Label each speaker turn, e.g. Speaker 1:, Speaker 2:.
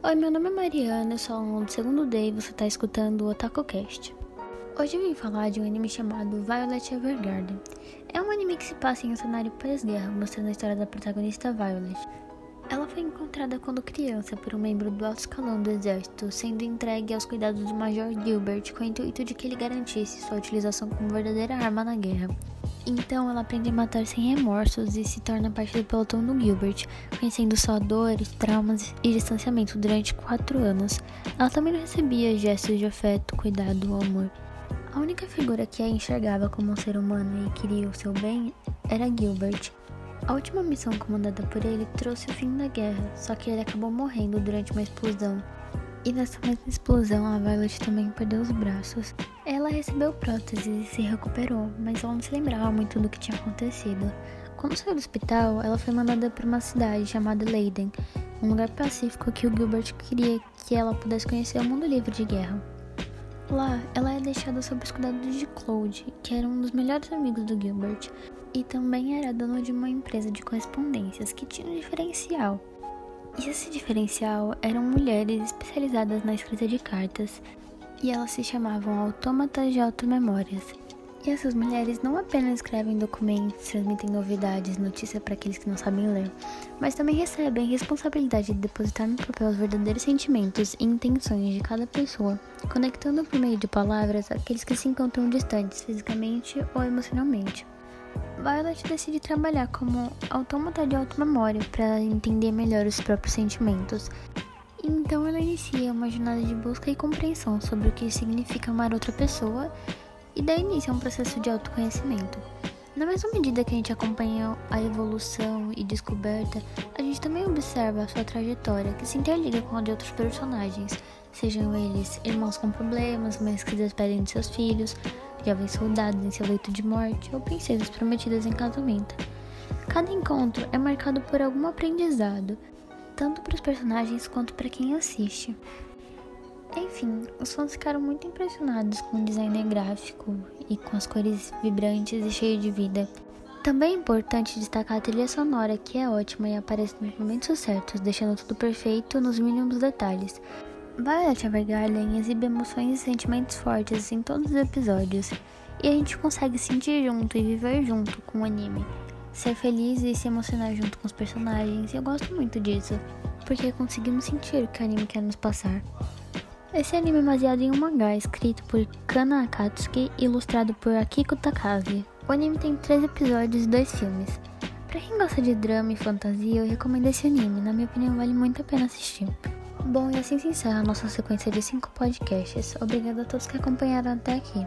Speaker 1: Oi, meu nome é Mariana, eu sou aluno do segundo day e você está escutando o OtakuCast. Hoje eu vim falar de um anime chamado Violet Evergarden. É um anime que se passa em um cenário pós-guerra, mostrando a história da protagonista Violet. Ela foi encontrada quando criança por um membro do alto escalão do exército, sendo entregue aos cuidados do Major Gilbert com o intuito de que ele garantisse sua utilização como verdadeira arma na guerra. Então ela aprende a matar sem remorsos e se torna parte do pelotão do Gilbert, conhecendo só dores, traumas e distanciamento durante quatro anos. Ela também não recebia gestos de afeto, cuidado ou amor. A única figura que a enxergava como um ser humano e queria o seu bem era Gilbert. A última missão comandada por ele trouxe o fim da guerra, só que ele acabou morrendo durante uma explosão. E nessa mesma explosão, a Violet também perdeu os braços. Ela recebeu próteses e se recuperou, mas ela não se lembrava muito do que tinha acontecido. Quando saiu do hospital, ela foi mandada para uma cidade chamada Leiden, um lugar pacífico que o Gilbert queria que ela pudesse conhecer o mundo livre de guerra. Lá, ela é deixada sob os cuidados de Claude, que era um dos melhores amigos do Gilbert, e também era dono de uma empresa de correspondências que tinha um diferencial. E esse diferencial eram mulheres especializadas na escrita de cartas, e elas se chamavam autômatas de automemórias. E essas mulheres não apenas escrevem documentos, transmitem novidades, notícias para aqueles que não sabem ler, mas também recebem a responsabilidade de depositar no papel os verdadeiros sentimentos e intenções de cada pessoa, conectando por meio de palavras aqueles que se encontram distantes fisicamente ou emocionalmente. Violet decide trabalhar como autômata de automemória para entender melhor os próprios sentimentos. Então ela inicia uma jornada de busca e compreensão sobre o que significa amar outra pessoa e dá início a um processo de autoconhecimento. Na mesma medida que a gente acompanha a evolução e descoberta, a gente também observa a sua trajetória, que se interliga com a de outros personagens, sejam eles irmãos com problemas, mães que despedem de seus filhos, jovens soldados em seu leito de morte ou princesas prometidas em casamento. Cada encontro é marcado por algum aprendizado, tanto para os personagens quanto para quem assiste. Enfim, os fãs ficaram muito impressionados com o design gráfico e com as cores vibrantes e cheias de vida. Também é importante destacar a trilha sonora, que é ótima e aparece nos momentos certos, deixando tudo perfeito nos mínimos detalhes. Violet Evergarden exibe emoções e sentimentos fortes em todos os episódios, e a gente consegue sentir junto e viver junto com o anime, ser feliz e se emocionar junto com os personagens, e eu gosto muito disso, porque conseguimos sentir o que o anime quer nos passar. Esse anime é baseado em um mangá escrito por Kana Akatsuki e ilustrado por Akiko Takagi. O anime tem três episódios e dois filmes. Pra quem gosta de drama e fantasia, eu recomendo esse anime, na minha opinião vale muito a pena assistir. Bom, e assim se encerra a nossa sequência de 5 podcasts. Obrigada a todos que acompanharam até aqui.